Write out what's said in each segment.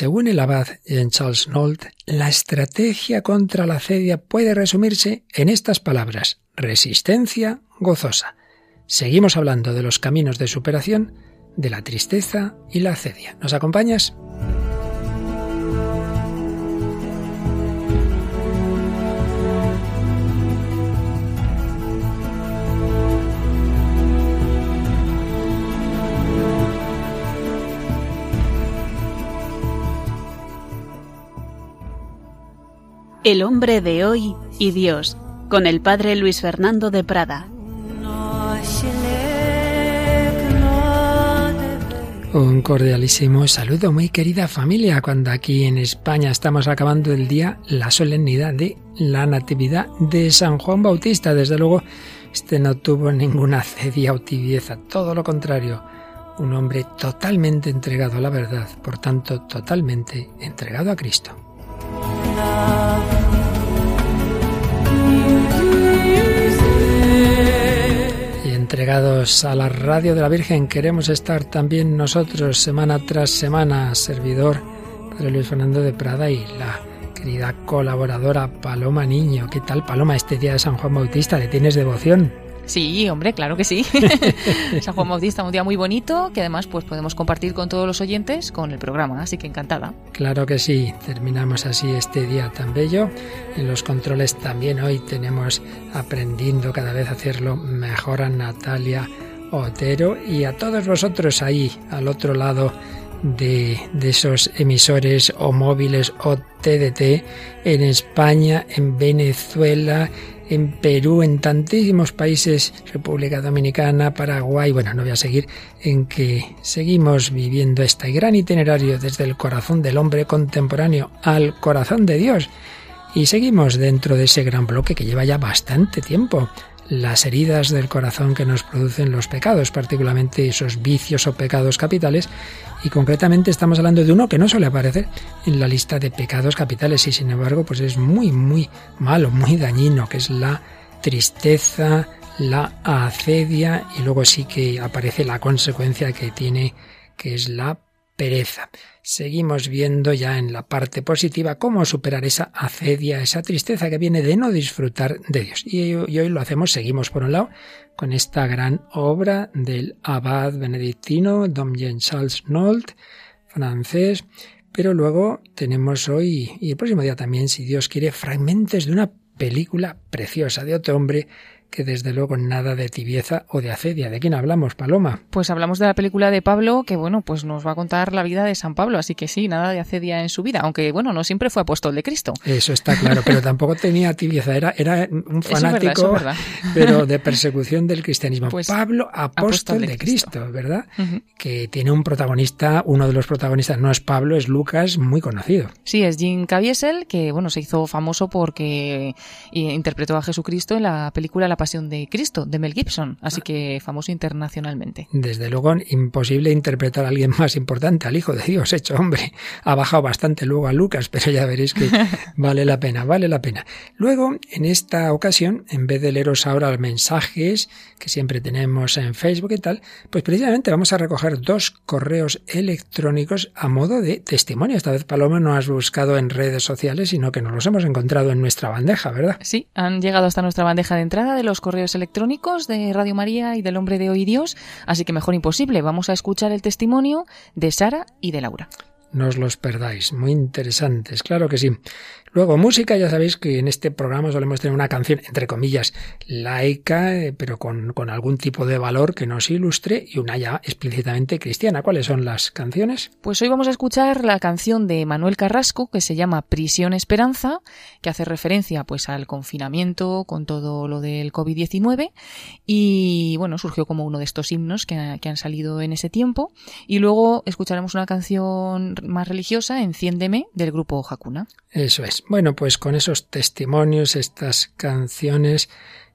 Según el abad Jean Charles Nolt, la estrategia contra la acedia puede resumirse en estas palabras: resistencia gozosa. Seguimos hablando de los caminos de superación de la tristeza y la acedia. ¿Nos acompañas? El hombre de hoy y Dios, con el padre Luis Fernando de Prada. Un cordialísimo saludo, muy querida familia, cuando aquí en España estamos acabando el día, la solemnidad de la Natividad de San Juan Bautista. Desde luego, este no tuvo ninguna cedia o tibieza, todo lo contrario, un hombre totalmente entregado a la verdad, por tanto, totalmente entregado a Cristo. Y entregados a la radio de la Virgen queremos estar también nosotros semana tras semana, servidor Padre Luis Fernando de Prada y la querida colaboradora Paloma Niño. ¿Qué tal Paloma este día de San Juan Bautista? ¿Le tienes devoción? Sí, hombre, claro que sí. San Juan Bautista, un día muy bonito que además pues podemos compartir con todos los oyentes con el programa, así que encantada. Claro que sí, terminamos así este día tan bello. En los controles también hoy tenemos aprendiendo cada vez a hacerlo mejor a Natalia Otero y a todos vosotros ahí al otro lado de, de, esos emisores o móviles o TDT en España, en Venezuela, en Perú, en tantísimos países, República Dominicana, Paraguay, bueno, no voy a seguir en que seguimos viviendo este gran itinerario desde el corazón del hombre contemporáneo al corazón de Dios. Y seguimos dentro de ese gran bloque que lleva ya bastante tiempo, las heridas del corazón que nos producen los pecados, particularmente esos vicios o pecados capitales, y concretamente estamos hablando de uno que no suele aparecer en la lista de pecados capitales y sin embargo pues es muy muy malo, muy dañino, que es la tristeza, la acedia y luego sí que aparece la consecuencia que tiene que es la pereza. Seguimos viendo ya en la parte positiva cómo superar esa acedia, esa tristeza que viene de no disfrutar de Dios. Y, hoy lo hacemos, seguimos por un lado con esta gran obra del abad benedictino Dom Jean Charles Nolt, francés, pero luego tenemos hoy y el próximo día también, si Dios quiere, fragmentos de una película preciosa de otro hombre que desde luego nada de tibieza o de acedia. ¿De quién hablamos, Paloma? Pues hablamos de la película de Pablo, que bueno, pues nos va a contar la vida de San Pablo, así que sí, nada de acedia en su vida, aunque bueno, no siempre fue apóstol de Cristo. Eso está claro, pero tampoco tenía tibieza, era, era un fanático, pero de persecución del cristianismo. Pues, Pablo, apóstol, de, Cristo, ¿verdad? Que tiene un protagonista, uno de los protagonistas no es Pablo, es Lucas, muy conocido. Sí, es Jim Caviezel, que bueno, se hizo famoso porque interpretó a Jesucristo en la película La Pasión de Cristo, de Mel Gibson, así que famoso internacionalmente. Desde luego, imposible interpretar a alguien más importante, al Hijo de Dios, hecho hombre. Ha bajado bastante luego a Lucas, pero ya veréis que vale la pena, vale la pena. Luego, en esta ocasión, en vez de leeros ahora los mensajes que siempre tenemos en Facebook y tal, pues precisamente vamos a recoger dos correos electrónicos a modo de testimonio. Esta vez, Paloma, no has buscado en redes sociales, sino que nos los hemos encontrado en nuestra bandeja, ¿verdad? Sí, han llegado hasta nuestra bandeja de entrada de los correos electrónicos de Radio María y del Hombre de Hoy Dios, así que mejor imposible. Vamos a escuchar el testimonio de Sara y de Laura. No os los perdáis, muy interesantes, claro que sí. Luego, música, ya sabéis que en este programa solemos tener una canción, entre comillas, laica, eh, pero con, con, algún tipo de valor que nos ilustre, y una ya explícitamente cristiana. ¿Cuáles son las canciones? Pues hoy vamos a escuchar la canción de Manuel Carrasco, que se llama Prisión Esperanza, que hace referencia pues al confinamiento con todo lo del COVID-19, y bueno, surgió como uno de estos himnos que, que han salido en ese tiempo. Y luego escucharemos una canción más religiosa, Enciéndeme, del grupo Hakuna. Eso es. Bueno, pues con esos testimonios, estas canciones,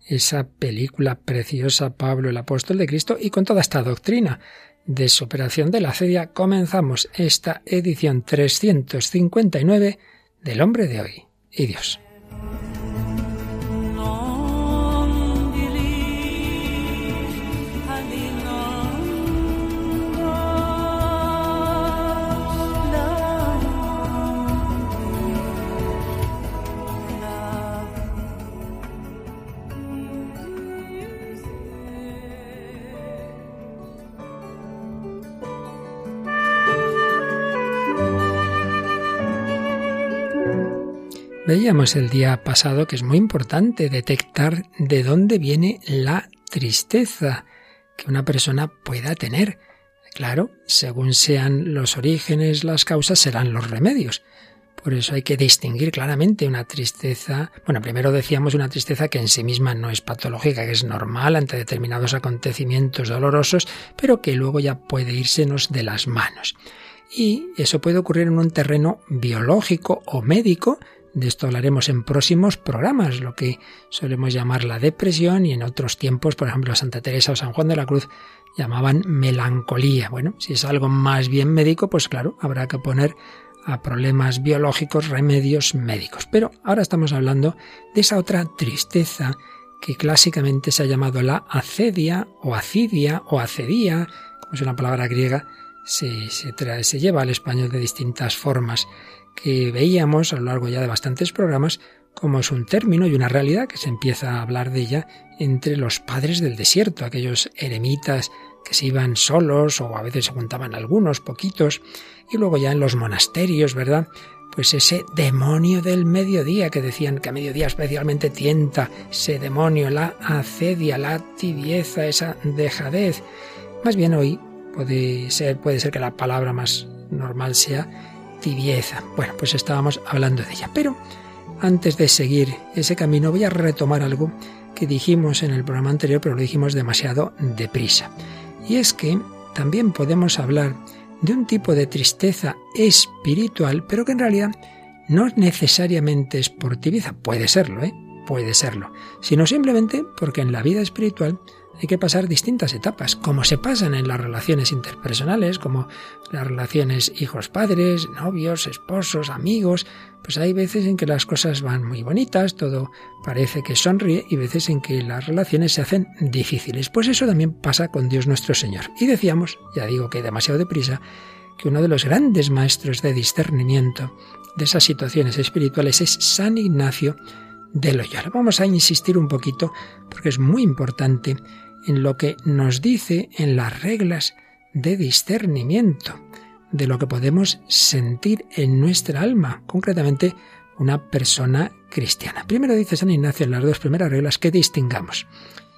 esa película preciosa Pablo el apóstol de Cristo y con toda esta doctrina de superación de la cedia comenzamos esta edición 359 del hombre de hoy y Dios. Veíamos el día pasado que es muy importante detectar de dónde viene la tristeza que una persona pueda tener. Claro, según sean los orígenes, las causas serán los remedios. Por eso hay que distinguir claramente una tristeza. Bueno, primero decíamos una tristeza que en sí misma no es patológica, que es normal ante determinados acontecimientos dolorosos, pero que luego ya puede írsenos de las manos. Y eso puede ocurrir en un terreno biológico o médico, de esto hablaremos en próximos programas, lo que solemos llamar la depresión y en otros tiempos, por ejemplo, Santa Teresa o San Juan de la Cruz llamaban melancolía. Bueno, si es algo más bien médico, pues claro, habrá que poner a problemas biológicos remedios médicos. Pero ahora estamos hablando de esa otra tristeza que clásicamente se ha llamado la acedia o acidia o acedía, como es una palabra griega, se, se, lleva al español de distintas formas que veíamos a lo largo ya de bastantes programas como es un término y una realidad que se empieza a hablar de ella entre los padres del desierto, aquellos eremitas que se iban solos o a veces se juntaban algunos, poquitos, y luego ya en los monasterios, ¿verdad? Pues ese demonio del mediodía que decían que a mediodía especialmente tienta, ese demonio, la acedia, la tibieza, esa dejadez. Más bien hoy puede ser, puede ser que la palabra más normal sea Bueno, pues estábamos hablando de ella. Pero antes de seguir ese camino voy a retomar algo que dijimos en el programa anterior, pero lo dijimos demasiado deprisa. Y es que también podemos hablar de un tipo de tristeza espiritual, pero que en realidad no necesariamente es por tibieza. Puede serlo, ¿eh? Puede serlo. Sino simplemente porque en la vida espiritual hay que pasar distintas etapas, como se pasan en las relaciones interpersonales, como las relaciones hijos-padres, novios, esposos, amigos, pues hay veces en que las cosas van muy bonitas, todo parece que sonríe y veces en que las relaciones se hacen difíciles. Pues eso también pasa con Dios nuestro Señor. Y decíamos, ya digo que demasiado deprisa, que uno de los grandes maestros de discernimiento de esas situaciones espirituales es San Ignacio de Loyola. Vamos a insistir un poquito porque es muy importante en lo que nos dice en las reglas de discernimiento de lo que podemos sentir en nuestra alma, concretamente una persona cristiana. Primero dice San Ignacio en las dos primeras reglas que distingamos.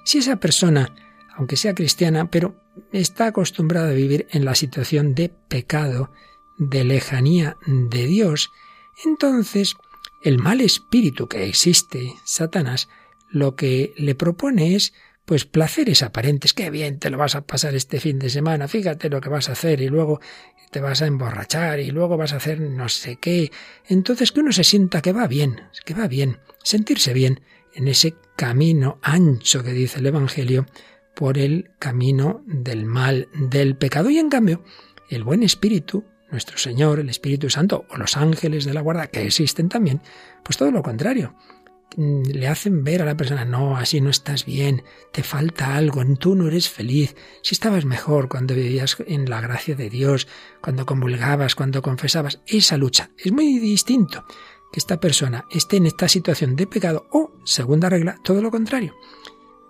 Si esa persona, aunque sea cristiana, pero está acostumbrada a vivir en la situación de pecado, de lejanía de Dios, entonces el mal espíritu que existe, Satanás, lo que le propone es pues placeres aparentes, qué bien te lo vas a pasar este fin de semana, fíjate lo que vas a hacer y luego te vas a emborrachar y luego vas a hacer no sé qué. Entonces que uno se sienta que va bien, que va bien, sentirse bien en ese camino ancho que dice el Evangelio por el camino del mal, del pecado. Y en cambio, el buen espíritu, nuestro Señor, el Espíritu Santo o los ángeles de la guarda que existen también, pues todo lo contrario le hacen ver a la persona, no, así no estás bien, te falta algo, tú no eres feliz, si estabas mejor cuando vivías en la gracia de Dios, cuando convulgabas, cuando confesabas, esa lucha es muy distinto que esta persona esté en esta situación de pecado o, segunda regla, todo lo contrario.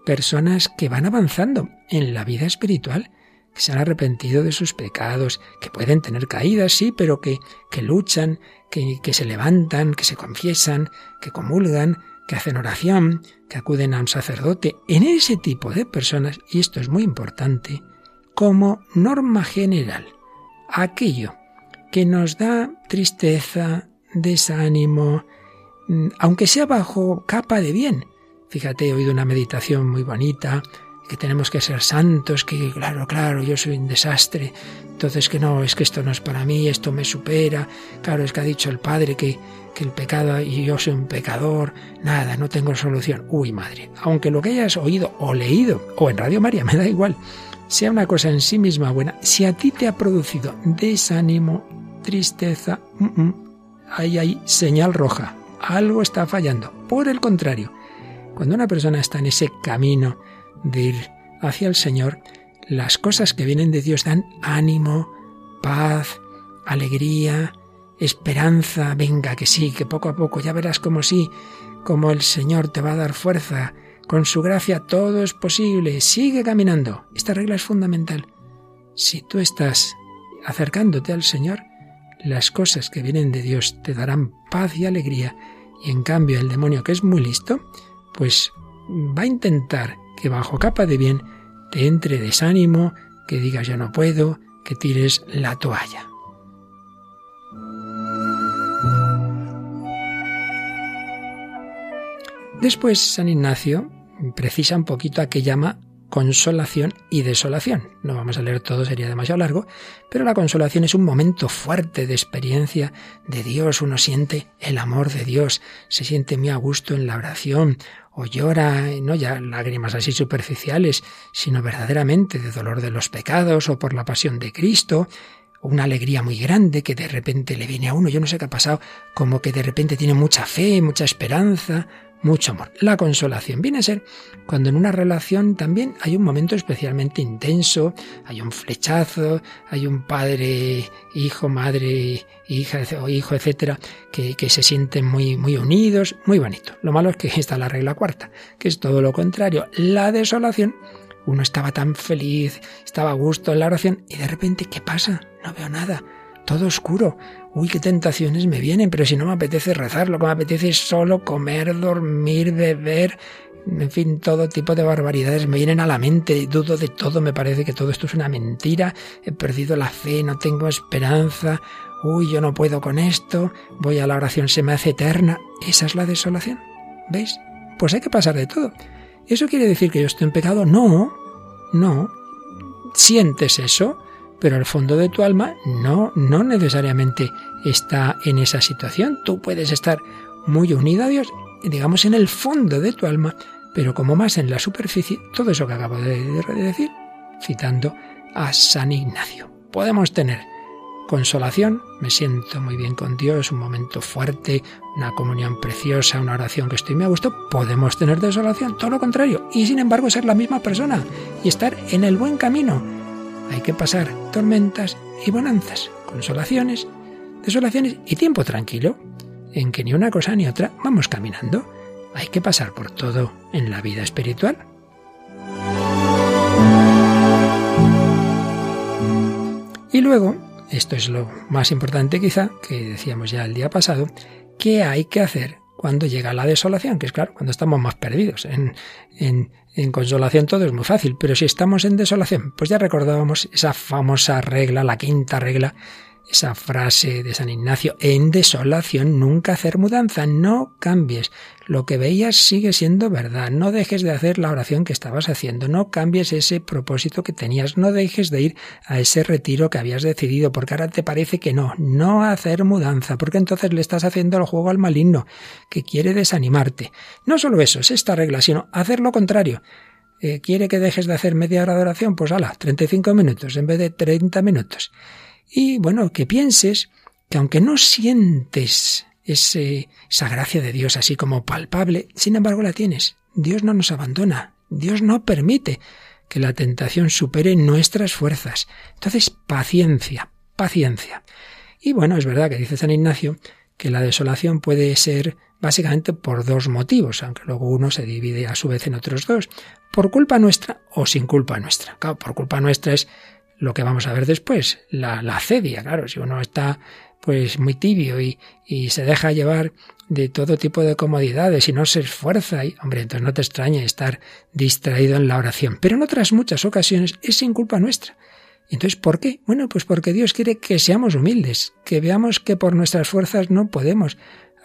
Personas que van avanzando en la vida espiritual, que se han arrepentido de sus pecados, que pueden tener caídas, sí, pero que, que luchan, que, que se levantan, que se confiesan, que comulgan, que hacen oración, que acuden a un sacerdote, en ese tipo de personas, y esto es muy importante, como norma general, aquello que nos da tristeza, desánimo, mm, aunque sea bajo capa de bien. Fíjate, he oído una meditación muy bonita que tenemos que ser santos, que claro, claro, yo soy un desastre, entonces que no, es que esto no es para mí, esto me supera, claro, es que ha dicho el Padre que, que el pecado y yo soy un pecador, nada, no tengo solución. Uy, madre, aunque lo que hayas oído o leído, o en Radio María, me da igual, sea una cosa en sí misma buena, si a ti te ha producido desánimo, tristeza, ahí hay señal roja, algo está fallando. Por el contrario, cuando una persona está en ese camino, de ir hacia el Señor, las cosas que vienen de Dios dan ánimo, paz, alegría, esperanza, venga, que sí, que poco a poco ya verás como sí, como el Señor te va a dar fuerza, con su gracia todo es posible, sigue caminando. Esta regla es fundamental. Si tú estás acercándote al Señor, las cosas que vienen de Dios te darán paz y alegría Y en cambio el demonio que es muy listo, pues va a intentar que bajo capa de bien te entre desánimo, que digas yo no puedo, que tires la toalla. Después San Ignacio precisa un poquito a qué llama consolación y desolación. No vamos a leer todo, sería demasiado largo, pero la consolación es un momento fuerte de experiencia de Dios. Uno siente el amor de Dios, se siente muy a gusto en la oración, o llora, no ya lágrimas así superficiales, sino verdaderamente de dolor de los pecados o por la pasión de Cristo, una alegría muy grande que de repente le viene a uno, yo no sé qué ha pasado, como que de repente tiene mucha fe, mucha esperanza, mucho amor. La consolación viene a ser cuando en una relación también hay un momento especialmente intenso, hay un flechazo, hay un padre, hijo, madre, hija o hijo, etcétera, que, que se sienten muy, muy unidos, muy bonito. Lo malo es que está la regla cuarta, que es todo lo contrario. La desolación uno estaba tan feliz, estaba a gusto en la oración y de repente, ¿qué pasa? No veo nada todo oscuro. Uy, qué tentaciones me vienen, pero si no me apetece rezar, lo que me apetece es solo comer, dormir, beber, en fin, todo tipo de barbaridades me vienen a la mente, dudo de todo, me parece que todo esto es una mentira, he perdido la fe, no tengo esperanza, uy, yo no puedo con esto, voy a la oración, se me hace eterna. Esa es la desolación. ¿Veis? Pues hay que pasar de todo. ¿Eso quiere decir que yo estoy en pecado? No, no. ¿Sientes eso? Pero el fondo de tu alma no, no necesariamente está en esa situación. Tú puedes estar muy unido a Dios, digamos en el fondo de tu alma, pero como más en la superficie, todo eso que acabo de decir, citando a San Ignacio. Podemos tener consolación, me siento muy bien con Dios, un momento fuerte, una comunión preciosa, una oración que estoy muy a gusto, podemos tener desolación, todo lo contrario, y sin embargo ser la misma persona y estar en el buen camino hay que pasar tormentas y bonanzas, consolaciones, desolaciones y tiempo tranquilo, en que ni una cosa ni otra vamos caminando. Hay que pasar por todo en la vida espiritual. Y luego, esto es lo más importante quizá, que decíamos ya el día pasado, ¿qué hay que hacer cuando llega la desolación? Que es claro, cuando estamos más perdidos. En, en, en consolación todo es muy fácil, pero si estamos en desolación, pues ya recordábamos esa famosa regla, la quinta regla, esa frase de San Ignacio, en desolación nunca hacer mudanza, no cambies. Lo que veías sigue siendo verdad, no dejes de hacer la oración que estabas haciendo, no cambies ese propósito que tenías, no dejes de ir a ese retiro que habías decidido, porque ahora te parece que no, no hacer mudanza, porque entonces le estás haciendo el juego al maligno, que quiere desanimarte. No solo eso, es esta regla, sino hacer lo contrario. Eh, ¿Quiere que dejes de hacer media hora de oración? Pues ala, 35 minutos en vez de 30 minutos. Y bueno, que pienses que aunque no sientes ese, esa gracia de Dios así como palpable, sin embargo la tienes. Dios no nos abandona, Dios no permite que la tentación supere nuestras fuerzas. Entonces, paciencia, paciencia. Y bueno, es verdad que dice San Ignacio que la desolación puede ser básicamente por dos motivos, aunque luego uno se divide a su vez en otros dos, por culpa nuestra o sin culpa nuestra. Claro, por culpa nuestra es lo que vamos a ver después, la, la cedia, claro, si uno está pues muy tibio y, y, se deja llevar de todo tipo de comodidades y no se esfuerza, y, hombre, entonces no te extrañe estar distraído en la oración. Pero en otras muchas ocasiones es sin culpa nuestra. Entonces, ¿por qué? Bueno, pues porque Dios quiere que seamos humildes, que veamos que por nuestras fuerzas no podemos.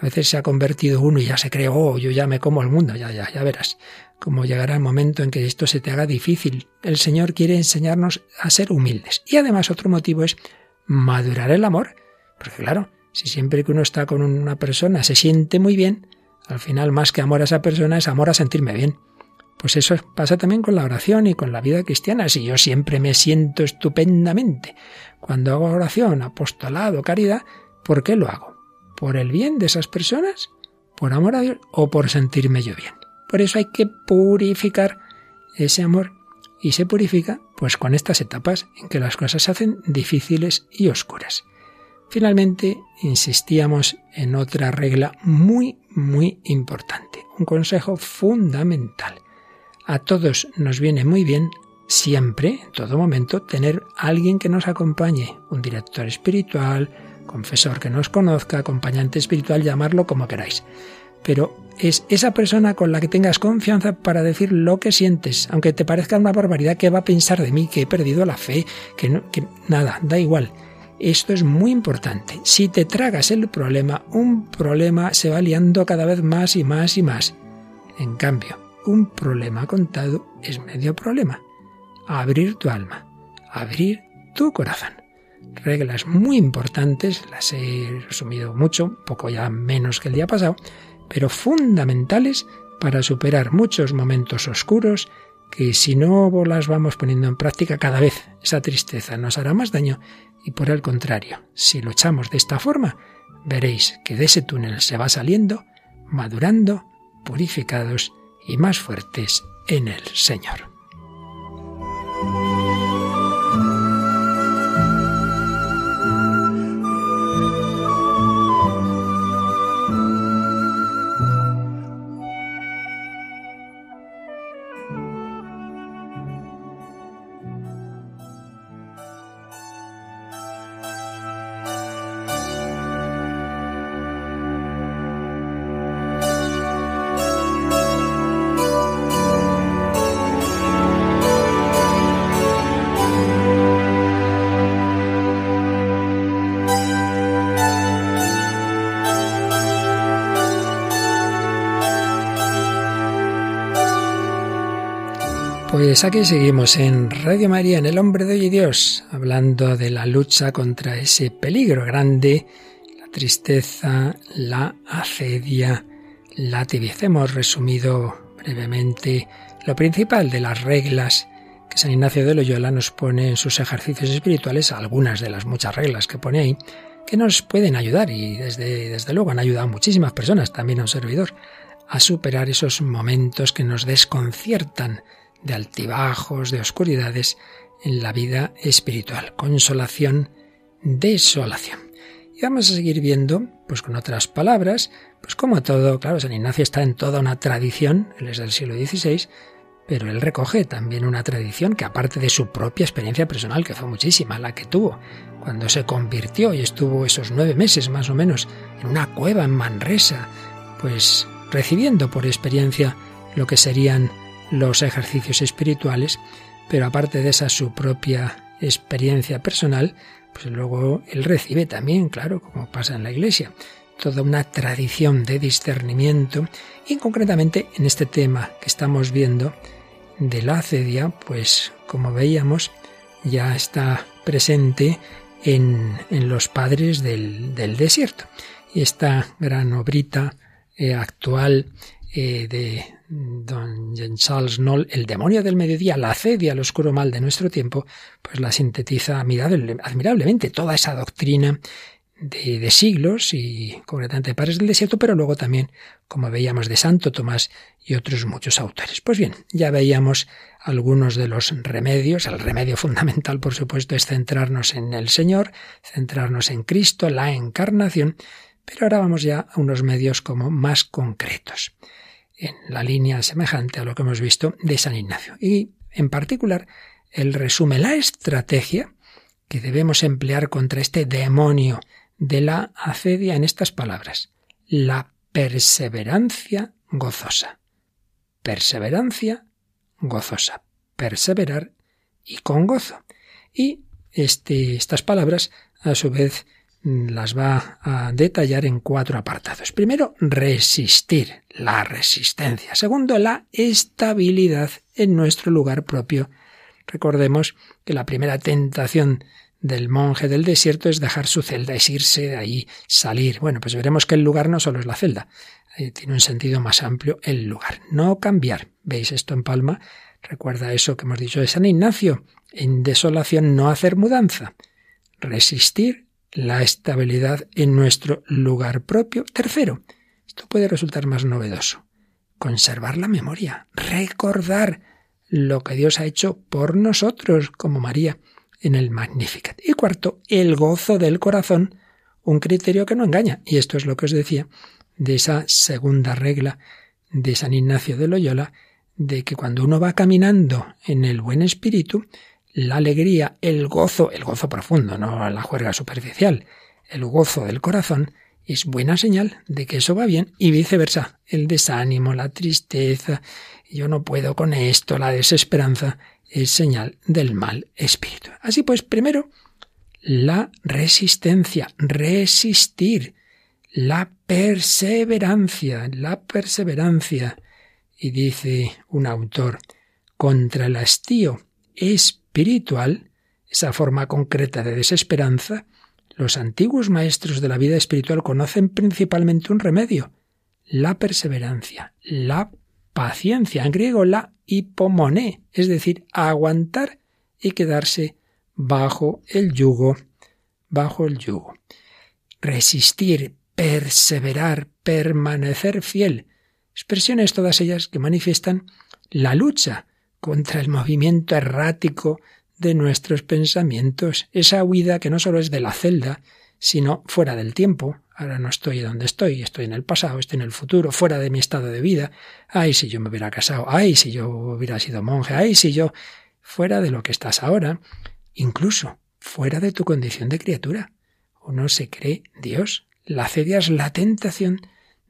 A veces se ha convertido uno y ya se cree, oh, yo ya me como el mundo, ya, ya, ya verás como llegará el momento en que esto se te haga difícil. El Señor quiere enseñarnos a ser humildes. Y además otro motivo es madurar el amor. Porque claro, si siempre que uno está con una persona se siente muy bien, al final más que amor a esa persona es amor a sentirme bien. Pues eso pasa también con la oración y con la vida cristiana. Si yo siempre me siento estupendamente cuando hago oración, apostolado, caridad, ¿por qué lo hago? ¿Por el bien de esas personas? ¿Por amor a Dios? ¿O por sentirme yo bien? Por eso hay que purificar ese amor. Y se purifica pues con estas etapas en que las cosas se hacen difíciles y oscuras. Finalmente, insistíamos en otra regla muy, muy importante, un consejo fundamental. A todos nos viene muy bien siempre, en todo momento, tener alguien que nos acompañe, un director espiritual, confesor que nos conozca, acompañante espiritual, llamarlo como queráis. pero es esa persona con la que tengas confianza para decir lo que sientes, aunque te parezca una barbaridad que va a pensar de mí, que he perdido la fe, que, no, que nada, da igual. Esto es muy importante. Si te tragas el problema, un problema se va liando cada vez más y más y más. En cambio, un problema contado es medio problema. Abrir tu alma, abrir tu corazón. Reglas muy importantes, las he resumido mucho, poco ya menos que el día pasado, pero fundamentales para superar muchos momentos oscuros que si no las vamos poniendo en práctica cada vez esa tristeza nos hará más daño y por el contrario, si luchamos de esta forma, veréis que de ese túnel se va saliendo, madurando, purificados y más fuertes en el Señor. Pues aquí seguimos en Radio María, en El Hombre de Hoy y Dios, hablando de la lucha contra ese peligro grande, la tristeza, la acedia, la tibieza. Hemos resumido brevemente lo principal de las reglas que San Ignacio de Loyola nos pone en sus ejercicios espirituales, algunas de las muchas reglas que pone ahí, que nos pueden ayudar y desde, desde luego han ayudado a muchísimas personas, también a un servidor, a superar esos momentos que nos desconciertan de altibajos, de oscuridades en la vida espiritual. Consolación, desolación. Y vamos a seguir viendo, pues con otras palabras, pues como todo, claro, San Ignacio está en toda una tradición, él es del siglo XVI, pero él recoge también una tradición que aparte de su propia experiencia personal, que fue muchísima, la que tuvo cuando se convirtió y estuvo esos nueve meses más o menos en una cueva en Manresa, pues recibiendo por experiencia lo que serían los ejercicios espirituales, pero aparte de esa su propia experiencia personal, pues luego él recibe también, claro, como pasa en la iglesia, toda una tradición de discernimiento y concretamente en este tema que estamos viendo de la acedia, pues como veíamos, ya está presente en, en los padres del, del, desierto. Y esta gran obrita eh, actual eh, de don Jean Charles Knoll, El demonio del mediodía, la acedia, al oscuro mal de nuestro tiempo, pues la sintetiza admirablemente toda esa doctrina de, de, siglos y concretamente de padres del desierto, pero luego también, como veíamos, de Santo Tomás y otros muchos autores. Pues bien, ya veíamos algunos de los remedios. El remedio fundamental, por supuesto, es centrarnos en el Señor, centrarnos en Cristo, la encarnación, pero ahora vamos ya a unos medios como más concretos en la línea semejante a lo que hemos visto de San Ignacio. Y en particular, él resume la estrategia que debemos emplear contra este demonio de la acedia en estas palabras. La perseverancia gozosa. Perseverancia gozosa. Perseverar y con gozo. Y este, estas palabras, a su vez, las va a detallar en cuatro apartados. Primero, resistir, la resistencia. Segundo, la estabilidad en nuestro lugar propio. Recordemos que la primera tentación del monje del desierto es dejar su celda, es irse de ahí, salir. Bueno, pues veremos que el lugar no solo es la celda, eh, tiene un sentido más amplio el lugar. No cambiar. ¿Veis esto en Palma? Recuerda eso que hemos dicho de San Ignacio. En desolación no hacer mudanza. Resistir la estabilidad en nuestro lugar propio. Tercero, esto puede resultar más novedoso, conservar la memoria, recordar lo que Dios ha hecho por nosotros, como María en el Magnificat. Y cuarto, el gozo del corazón, un criterio que no engaña. Y esto es lo que os decía de esa segunda regla de San Ignacio de Loyola, de que cuando uno va caminando en el buen espíritu, la alegría, el gozo, el gozo profundo, no la juerga superficial, el gozo del corazón, es buena señal de que eso va bien y viceversa. El desánimo, la tristeza, yo no puedo con esto, la desesperanza, es señal del mal espíritu. Así pues, primero, la resistencia, resistir, la perseverancia, la perseverancia. Y dice un autor, contra el hastío espiritual, esa forma concreta de desesperanza, los antiguos maestros de la vida espiritual conocen principalmente un remedio, la perseverancia, la paciencia, en griego la hipomoné, es decir, aguantar y quedarse bajo el yugo, bajo el yugo. Resistir, perseverar, permanecer fiel, expresiones todas ellas que manifiestan la lucha contra el movimiento errático de nuestros pensamientos, esa huida que no solo es de la celda, sino fuera del tiempo. Ahora no estoy donde estoy, estoy en el pasado, estoy en el futuro, fuera de mi estado de vida. Ay, si yo me hubiera casado, ay, si yo hubiera sido monje, ay, si yo fuera de lo que estás ahora, incluso fuera de tu condición de criatura. Uno se cree Dios. La cedia es la tentación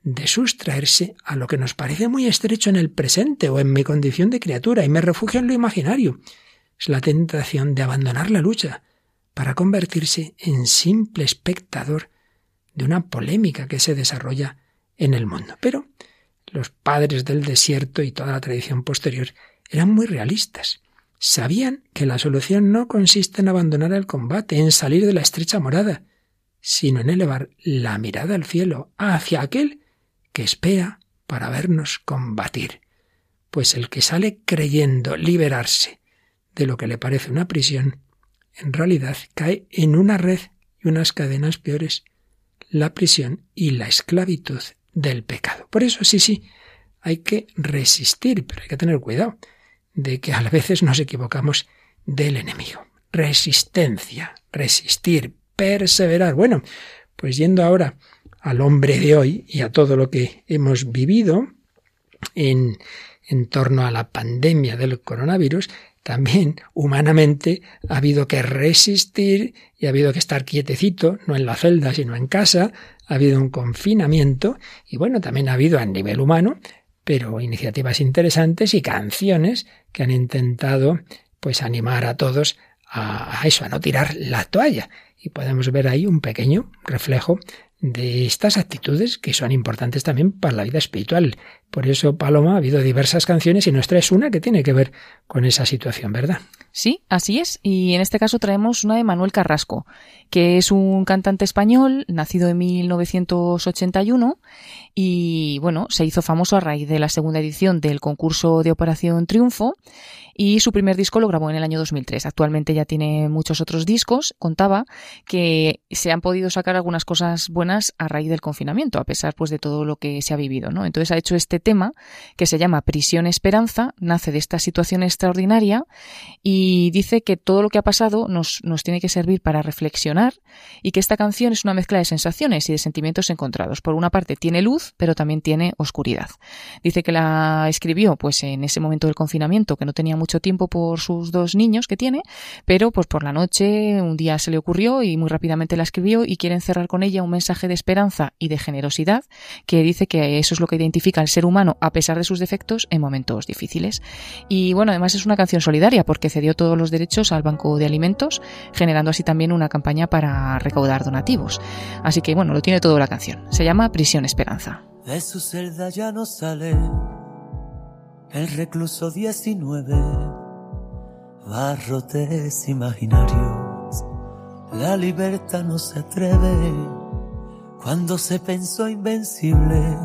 de sustraerse a lo que nos parece muy estrecho en el presente o en mi condición de criatura y me refugio en lo imaginario es la tentación de abandonar la lucha para convertirse en simple espectador de una polémica que se desarrolla en el mundo. Pero los padres del desierto y toda la tradición posterior eran muy realistas. Sabían que la solución no consiste en abandonar el combate, en salir de la estrecha morada, sino en elevar la mirada al cielo, hacia aquel que espera para vernos combatir. Pues el que sale creyendo liberarse de lo que le parece una prisión, en realidad cae en una red y unas cadenas peores, la prisión y la esclavitud del pecado. Por eso sí, sí, hay que resistir, pero hay que tener cuidado de que a veces nos equivocamos del enemigo. Resistencia, resistir, perseverar. Bueno, pues yendo ahora al hombre de hoy y a todo lo que hemos vivido en, en torno a la pandemia del coronavirus, también humanamente ha habido que resistir y ha habido que estar quietecito, no en la celda, sino en casa, ha habido un confinamiento y bueno, también ha habido a nivel humano, pero iniciativas interesantes y canciones que han intentado pues animar a todos a, a eso, a no tirar la toalla. Y podemos ver ahí un pequeño reflejo de estas actitudes que son importantes también para la vida espiritual. Por eso, Paloma, ha habido diversas canciones y nuestra es una que tiene que ver con esa situación, ¿verdad? Sí, así es. Y en este caso traemos una de Manuel Carrasco, que es un cantante español, nacido en 1981 y, bueno, se hizo famoso a raíz de la segunda edición del concurso de Operación Triunfo y su primer disco lo grabó en el año 2003. Actualmente ya tiene muchos otros discos. Contaba que se han podido sacar algunas cosas buenas a raíz del confinamiento, a pesar pues de todo lo que se ha vivido, ¿no? Entonces ha hecho este tema que se llama Prisión Esperanza, nace de esta situación extraordinaria y dice que todo lo que ha pasado nos, nos tiene que servir para reflexionar y que esta canción es una mezcla de sensaciones y de sentimientos encontrados. Por una parte tiene luz, pero también tiene oscuridad. Dice que la escribió pues en ese momento del confinamiento que no tenía mucho tiempo por sus dos niños que tiene, pero pues por la noche un día se le ocurrió y muy rápidamente la escribió y quiere encerrar con ella un mensaje de esperanza y de generosidad que dice que eso es lo que identifica al ser humano a pesar de sus defectos en momentos difíciles. Y bueno, además es una canción solidaria porque cedió todos los derechos al Banco de Alimentos, generando así también una campaña para recaudar donativos. Así que bueno, lo tiene todo la canción. Se llama Prisión Esperanza. De su celda ya no sale el recluso 19, barrotes imaginarios, la libertad no se atreve cuando se pensó invencible.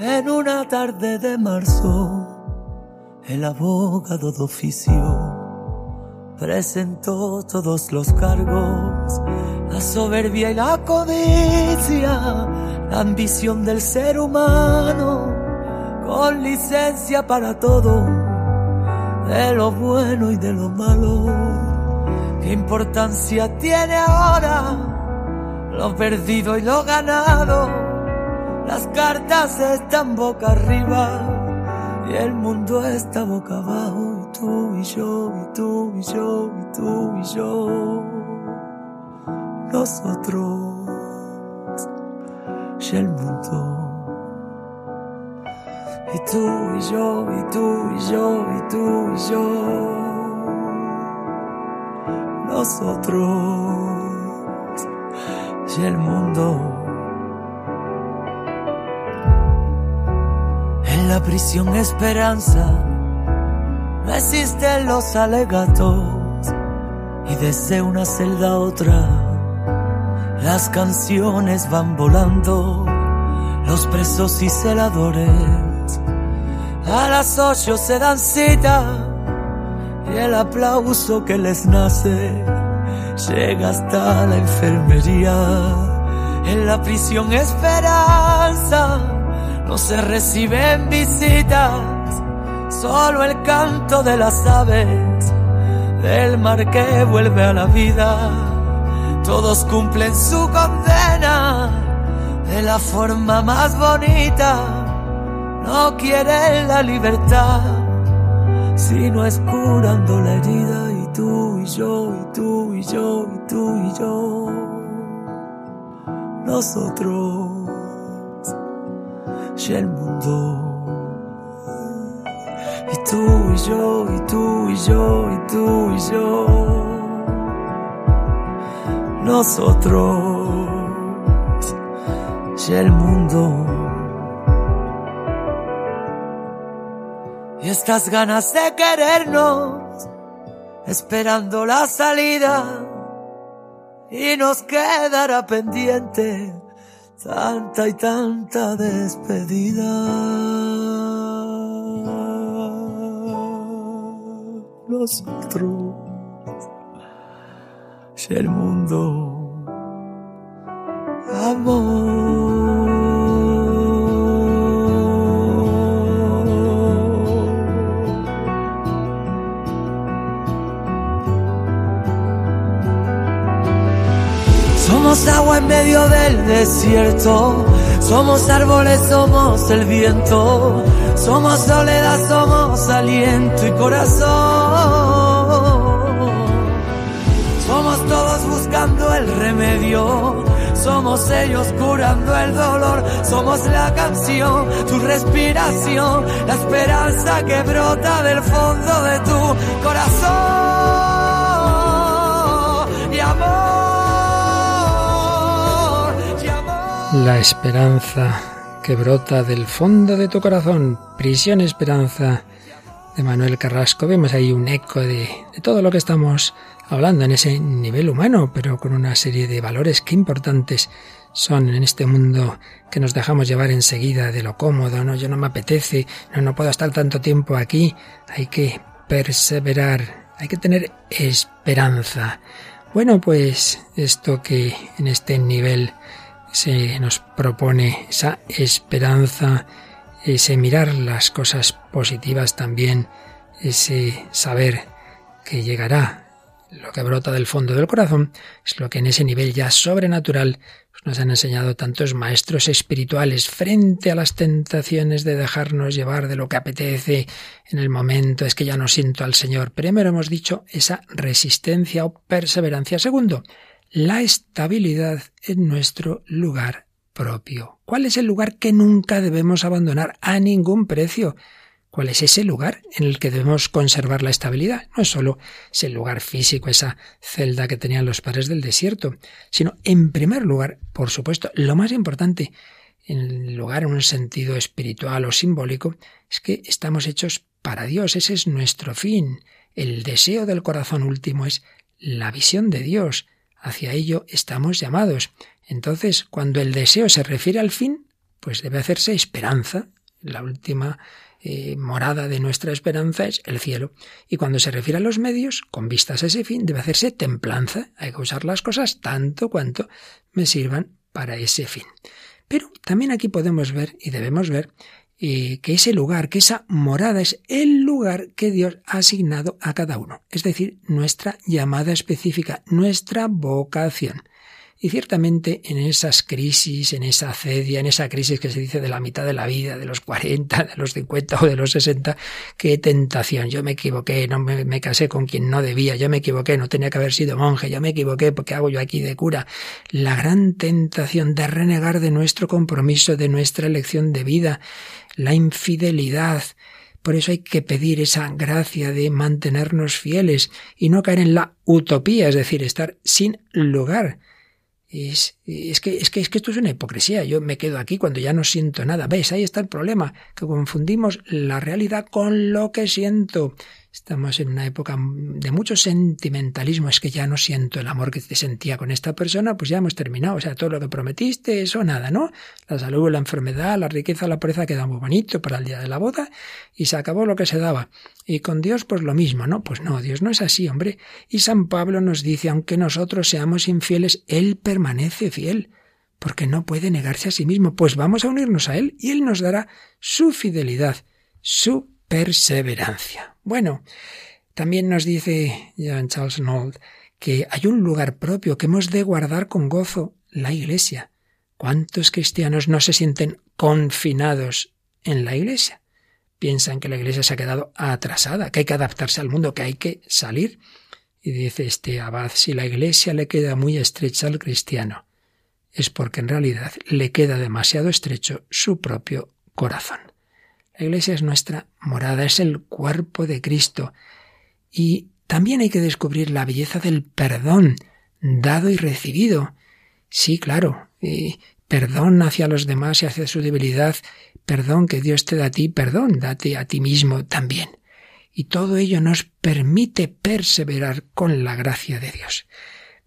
En una tarde de marzo, el abogado de oficio presentó todos los cargos, la soberbia y la codicia, la ambición del ser humano con licencia para todo, de lo bueno y de lo malo. ¿Qué importancia tiene ahora lo perdido y lo ganado? Las cartas están boca arriba y el mundo está boca abajo. Y tú y yo, y tú y yo, y tú y yo. Nosotros y el mundo. Y tú y yo, y tú y yo, y tú y yo. Nosotros y el mundo. En la prisión esperanza no existen los alegatos. Y desde una celda a otra las canciones van volando, los presos y celadores a las ocho se dan cita. Y el aplauso que les nace llega hasta la enfermería. En la prisión esperanza no se reciben visitas, solo el canto de las aves del mar que vuelve a la vida. Todos cumplen su condena de la forma más bonita. No quieren la libertad, sino es curando la herida y tú y yo y tú y yo y tú y yo. Nosotros y el mundo. Y tú y yo, y tú y yo, y tú y yo. Nosotros y el mundo. Y estas ganas de querernos, esperando la salida, y nos quedará pendiente tanta y tanta despedida. Nosotros, si el mundo, amor. Somos agua en medio del desierto, somos árboles, somos el viento, somos soledad, somos aliento y corazón. Somos todos buscando el remedio, somos ellos curando el dolor, somos la canción, tu respiración, la esperanza que brota del fondo de tu corazón. La esperanza que brota del fondo de tu corazón. Prisión Esperanza de Manuel Carrasco. Vemos ahí un eco de, todo lo que estamos hablando en ese nivel humano, pero con una serie de valores que importantes son en este mundo que nos dejamos llevar enseguida de lo cómodo, no, yo no me apetece, no, no puedo estar tanto tiempo aquí. Hay que perseverar, hay que tener esperanza. Bueno, pues esto que en este nivel se nos propone esa esperanza, ese mirar las cosas positivas también, ese saber que llegará. Lo que brota del fondo del corazón es lo que en ese nivel ya sobrenatural nos han enseñado tantos maestros espirituales frente a las tentaciones de dejarnos llevar de lo que apetece en el momento, es que ya no siento al Señor. Primero hemos dicho esa resistencia o perseverancia. Segundo, la estabilidad en nuestro lugar propio. ¿Cuál es el lugar que nunca debemos abandonar a ningún precio? ¿Cuál es ese lugar en el que debemos conservar la estabilidad? No es solo ese lugar físico, esa celda que tenían los padres del desierto, sino, en primer lugar, por supuesto, lo más importante, en lugar en un sentido espiritual o simbólico, es que estamos hechos para Dios, ese es nuestro fin. El deseo del corazón último es la visión de Dios, Hacia ello estamos llamados. Entonces, cuando el deseo se refiere al fin, pues debe hacerse esperanza. La última eh, morada de nuestra esperanza es el cielo. Y cuando se refiere a los medios, con vistas a ese fin, debe hacerse templanza. Hay que usar las cosas tanto cuanto me sirvan para ese fin. Pero también aquí podemos ver y debemos ver eh, que ese lugar, que esa morada es el lugar que Dios ha asignado a cada uno, es decir, nuestra llamada específica, nuestra vocación. Y ciertamente en esas crisis, en esa acedia, en esa crisis que se dice de la mitad de la vida, de los 40, de los 50 o de los 60, qué tentación. Yo me equivoqué, no me, me casé con quien no debía, yo me equivoqué, no tenía que haber sido monje, yo me equivoqué, porque hago yo aquí de cura? La gran tentación de renegar de nuestro compromiso, de nuestra elección de vida, la infidelidad, por eso hay que pedir esa gracia de mantenernos fieles y no caer en la utopía, es decir, estar sin lugar. Es, es, que, es, que, es que esto es una hipocresía. Yo me quedo aquí cuando ya no siento nada. ¿Ves? Ahí está el problema, que confundimos la realidad con lo que siento. Estamos en una época de mucho sentimentalismo. Es que ya no siento el amor que te sentía con esta persona, pues ya hemos terminado. O sea, todo lo que prometiste, eso nada, ¿no? La salud, la enfermedad, la riqueza, la pobreza queda muy bonito para el día de la boda y se acabó lo que se daba. Y con Dios, pues lo mismo, ¿no? Pues no, Dios no es así, hombre. Y San Pablo nos dice, aunque nosotros seamos infieles, Él permanece fiel porque no puede negarse a sí mismo. Pues vamos a unirnos a Él y Él nos dará su fidelidad, su perseverancia. Bueno, también nos dice Jean Charles Nold que hay un lugar propio que hemos de guardar con gozo, la Iglesia. ¿Cuántos cristianos no se sienten confinados en la Iglesia? Piensan que la Iglesia se ha quedado atrasada, que hay que adaptarse al mundo, que hay que salir. Y dice este abad, si la Iglesia le queda muy estrecha al cristiano, es porque en realidad le queda demasiado estrecho su propio corazón. La iglesia es nuestra morada, es el cuerpo de Cristo. Y también hay que descubrir la belleza del perdón dado y recibido. Sí, claro, perdón hacia los demás y hacia su debilidad, perdón que Dios te da a ti, perdón, date a ti mismo también. Y todo ello nos permite perseverar con la gracia de Dios.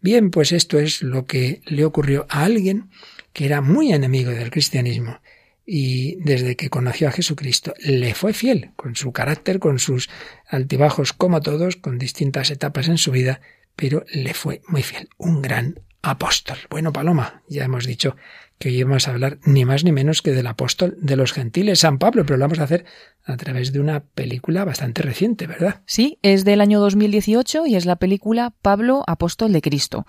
Bien, pues esto es lo que le ocurrió a alguien que era muy enemigo del cristianismo y desde que conoció a Jesucristo le fue fiel con su carácter, con sus altibajos como todos, con distintas etapas en su vida, pero le fue muy fiel, un gran apóstol. Bueno, Paloma, ya hemos dicho que hoy vamos a hablar ni más ni menos que del apóstol de los gentiles, San Pablo, pero lo vamos a hacer a través de una película bastante reciente, ¿verdad? Sí, es del año 2018 y es la película Pablo, apóstol de Cristo.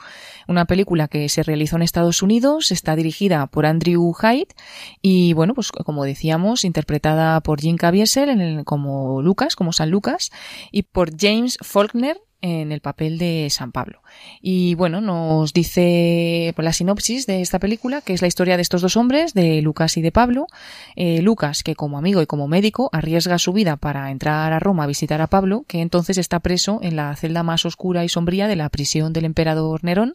Una película que se realizó en Estados Unidos, está dirigida por Andrew Hyde y, bueno, pues como decíamos, interpretada por Jim Caviezel como Lucas, como San Lucas, y por James Faulkner en el papel de San Pablo. Y bueno, nos dice la sinopsis de esta película, que es la historia de estos dos hombres, de Lucas y de Pablo. Eh, Lucas, que como amigo y como médico arriesga su vida para entrar a Roma a visitar a Pablo, que entonces está preso en la celda más oscura y sombría de la prisión del emperador Nerón,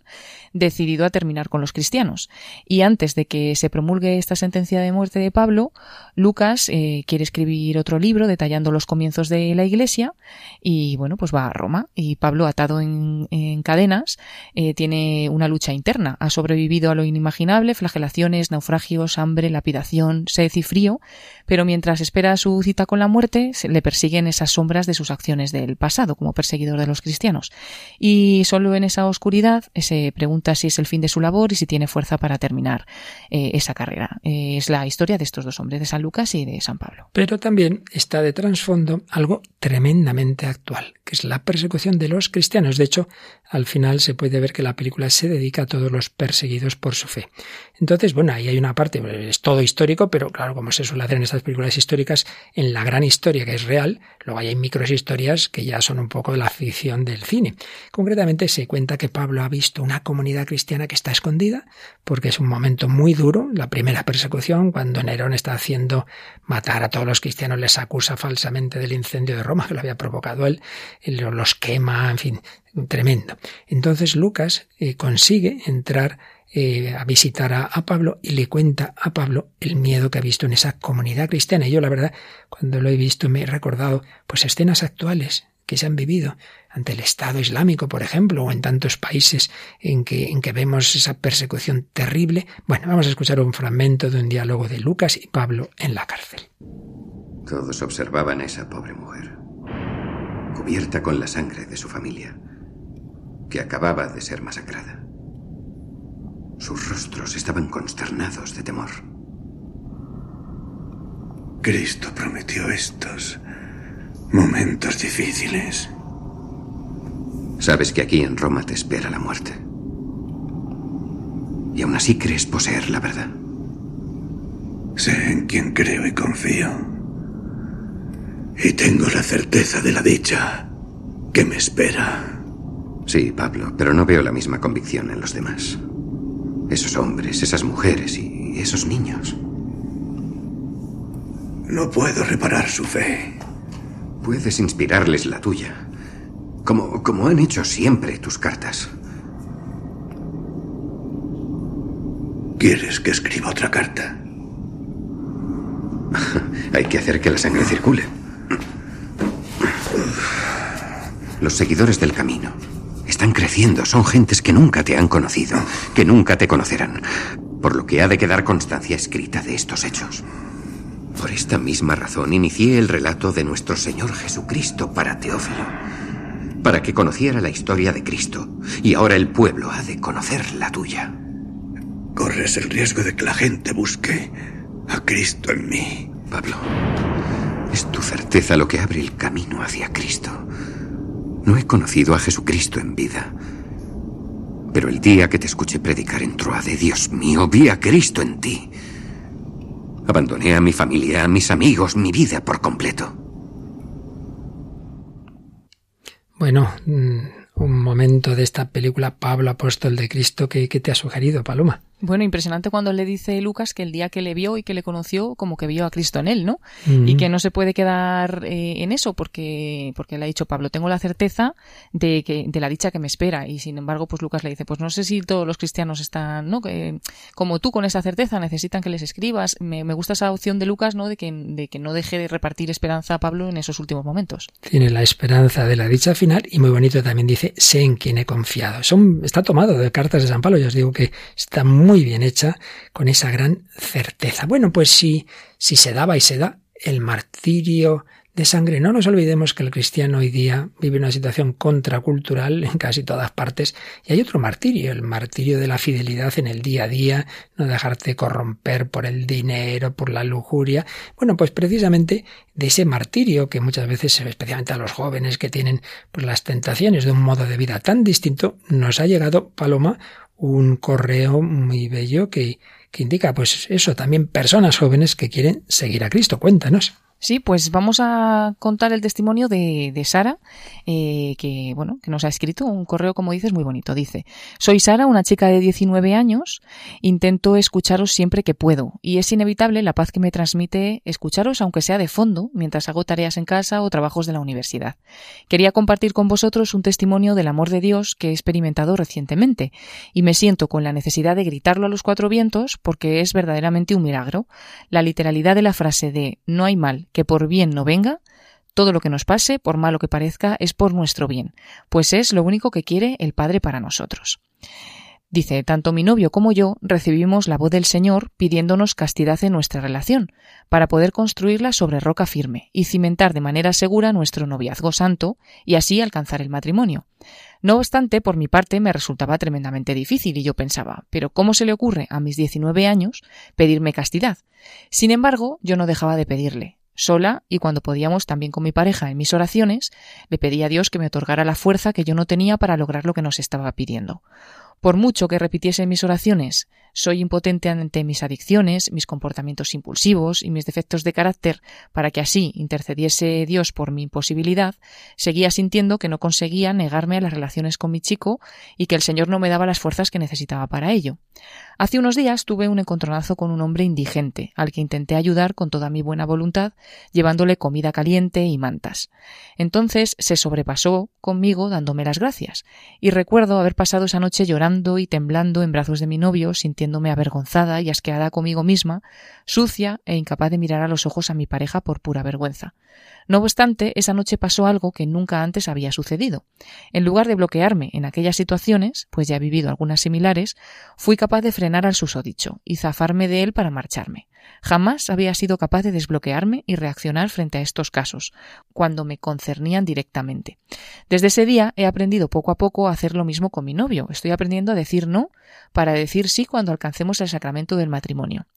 decidido a terminar con los cristianos. Y antes de que se promulgue esta sentencia de muerte de Pablo, Lucas eh, quiere escribir otro libro detallando los comienzos de la iglesia y bueno, pues va a Roma y Pablo, atado en, cadenas, eh, tiene una lucha interna. Ha sobrevivido a lo inimaginable, flagelaciones, naufragios, hambre, lapidación, sed y frío, pero mientras espera su cita con la muerte, le persiguen esas sombras de sus acciones del pasado como perseguidor de los cristianos. Y solo en esa oscuridad se pregunta si es el fin de su labor y si tiene fuerza para terminar eh, esa carrera. Eh, es la historia de estos dos hombres, de San Lucas y de San Pablo. Pero también está de trasfondo algo tremendamente actual, que es la persecución de los cristianos. De hecho, al final se puede ver que la película se dedica a todos los perseguidos por su fe. Entonces, bueno, ahí hay una parte, es todo histórico, pero claro, como se suele hacer en estas películas históricas, en la gran historia que es real, luego hay micros historias que ya son un poco de la ficción del cine. Concretamente se cuenta que Pablo ha visto una comunidad cristiana que está escondida, porque es un momento muy duro, la primera persecución, cuando Nerón está haciendo matar a todos los cristianos, les acusa falsamente del incendio de Roma, que lo había provocado él, los quema, en fin, tremendo. Entonces Lucas eh, consigue entrar eh, a visitar a, Pablo y le cuenta a Pablo el miedo que ha visto en esa comunidad cristiana. Y yo, la verdad, cuando lo he visto me he recordado pues escenas actuales que se han vivido ante el Estado Islámico, por ejemplo, o en tantos países en que, en que vemos esa persecución terrible. Bueno, vamos a escuchar un fragmento de un diálogo de Lucas y Pablo en la cárcel. Todos observaban a esa pobre mujer cubierta con la sangre de su familia, que acababa de ser masacrada. Sus rostros estaban consternados de temor. Cristo prometió estos momentos difíciles. Sabes que aquí en Roma te espera la muerte. Y aún así crees poseer la verdad. Sé en quien creo y confío. Y tengo la certeza de la dicha que me espera. Sí, Pablo, pero no veo la misma convicción en los demás. Esos hombres, esas mujeres y esos niños. No puedo reparar su fe. Puedes inspirarles la tuya, como, como han hecho siempre tus cartas. ¿Quieres que escriba otra carta? Hay que hacer que la sangre circule. Los seguidores del camino están creciendo, son gentes que nunca te han conocido, que nunca te conocerán, por lo que ha de quedar constancia escrita de estos hechos. Por esta misma razón inicié el relato de nuestro Señor Jesucristo para Teófilo, para que conociera la historia de Cristo, y ahora el pueblo ha de conocer la tuya. Corres el riesgo de que la gente busque a Cristo en mí. Pablo, es tu certeza lo que abre el camino hacia Cristo. No he conocido a Jesucristo en vida, pero el día que te escuché predicar en Troade, Dios mío, vi a Cristo en ti. Abandoné a mi familia, a mis amigos, mi vida por completo. Bueno, mm, un momento de esta película Pablo Apóstol de Cristo que, te ha sugerido, Paloma. Bueno, impresionante cuando le dice Lucas que el día que le vio y que le conoció, como que vio a Cristo en él, ¿no? Y que no se puede quedar eh, en eso, porque, porque le ha dicho Pablo, tengo la certeza de que, de la dicha que me espera. Y sin embargo, pues Lucas le dice, pues no sé si todos los cristianos están, ¿no? Que, como tú con esa certeza necesitan que les escribas. Me, me gusta esa opción de Lucas, ¿no? De que, de que no deje de repartir esperanza a Pablo en esos últimos momentos. Tiene la esperanza de la dicha final y muy bonito también dice, sé en quién he confiado. Son, está tomado de cartas de San Pablo, ya os digo que está muy muy bien hecha, con esa gran certeza. Bueno, pues si, si se daba y se da el martirio de sangre. No nos olvidemos que el cristiano hoy día vive una situación contracultural en casi todas partes y hay otro martirio, el martirio de la fidelidad en el día a día, no dejarte corromper por el dinero, por la lujuria. Bueno, pues precisamente de ese martirio que muchas veces, especialmente a los jóvenes que tienen pues, las tentaciones de un modo de vida tan distinto, nos ha llegado, Paloma, un correo muy bello que, que indica, pues eso, también personas jóvenes que quieren seguir a Cristo. Cuéntanos. Sí, pues vamos a contar el testimonio de, de Sara, eh, que bueno, que nos ha escrito un correo, como dices, muy bonito. Dice: Soy Sara, una chica de 19 años. Intento escucharos siempre que puedo, y es inevitable la paz que me transmite escucharos, aunque sea de fondo, mientras hago tareas en casa o trabajos de la universidad. Quería compartir con vosotros un testimonio del amor de Dios que he experimentado recientemente, y me siento con la necesidad de gritarlo a los cuatro vientos porque es verdaderamente un milagro. La literalidad de la frase de no hay mal que por bien no venga, todo lo que nos pase, por malo que parezca, es por nuestro bien, pues es lo único que quiere el Padre para nosotros. Dice, tanto mi novio como yo recibimos la voz del Señor pidiéndonos castidad en nuestra relación, para poder construirla sobre roca firme y cimentar de manera segura nuestro noviazgo santo y así alcanzar el matrimonio. No obstante, por mi parte me resultaba tremendamente difícil y yo pensaba, pero ¿cómo se le ocurre a mis 19 años pedirme castidad? Sin embargo, yo no dejaba de pedirle, sola y cuando podíamos también con mi pareja en mis oraciones, le pedí a Dios que me otorgara la fuerza que yo no tenía para lograr lo que nos estaba pidiendo. Por mucho que repitiese mis oraciones, soy impotente ante mis adicciones, mis comportamientos impulsivos y mis defectos de carácter, para que así intercediese Dios por mi imposibilidad, seguía sintiendo que no conseguía negarme a las relaciones con mi chico y que el Señor no me daba las fuerzas que necesitaba para ello. Hace unos días tuve un encontronazo con un hombre indigente, al que intenté ayudar con toda mi buena voluntad, llevándole comida caliente y mantas. Entonces se sobrepasó conmigo dándome las gracias, y recuerdo haber pasado esa noche llorando y temblando en brazos de mi novio, sintiéndome avergonzada y asqueada conmigo misma, sucia e incapaz de mirar a los ojos a mi pareja por pura vergüenza. No obstante, esa noche pasó algo que nunca antes había sucedido. En lugar de bloquearme en aquellas situaciones, pues ya he vivido algunas similares, fui capaz de frenar al susodicho y zafarme de él para marcharme. Jamás había sido capaz de desbloquearme y reaccionar frente a estos casos, cuando me concernían directamente. Desde ese día he aprendido poco a poco a hacer lo mismo con mi novio. Estoy aprendiendo a decir no para decir sí cuando alcancemos el sacramento del matrimonio.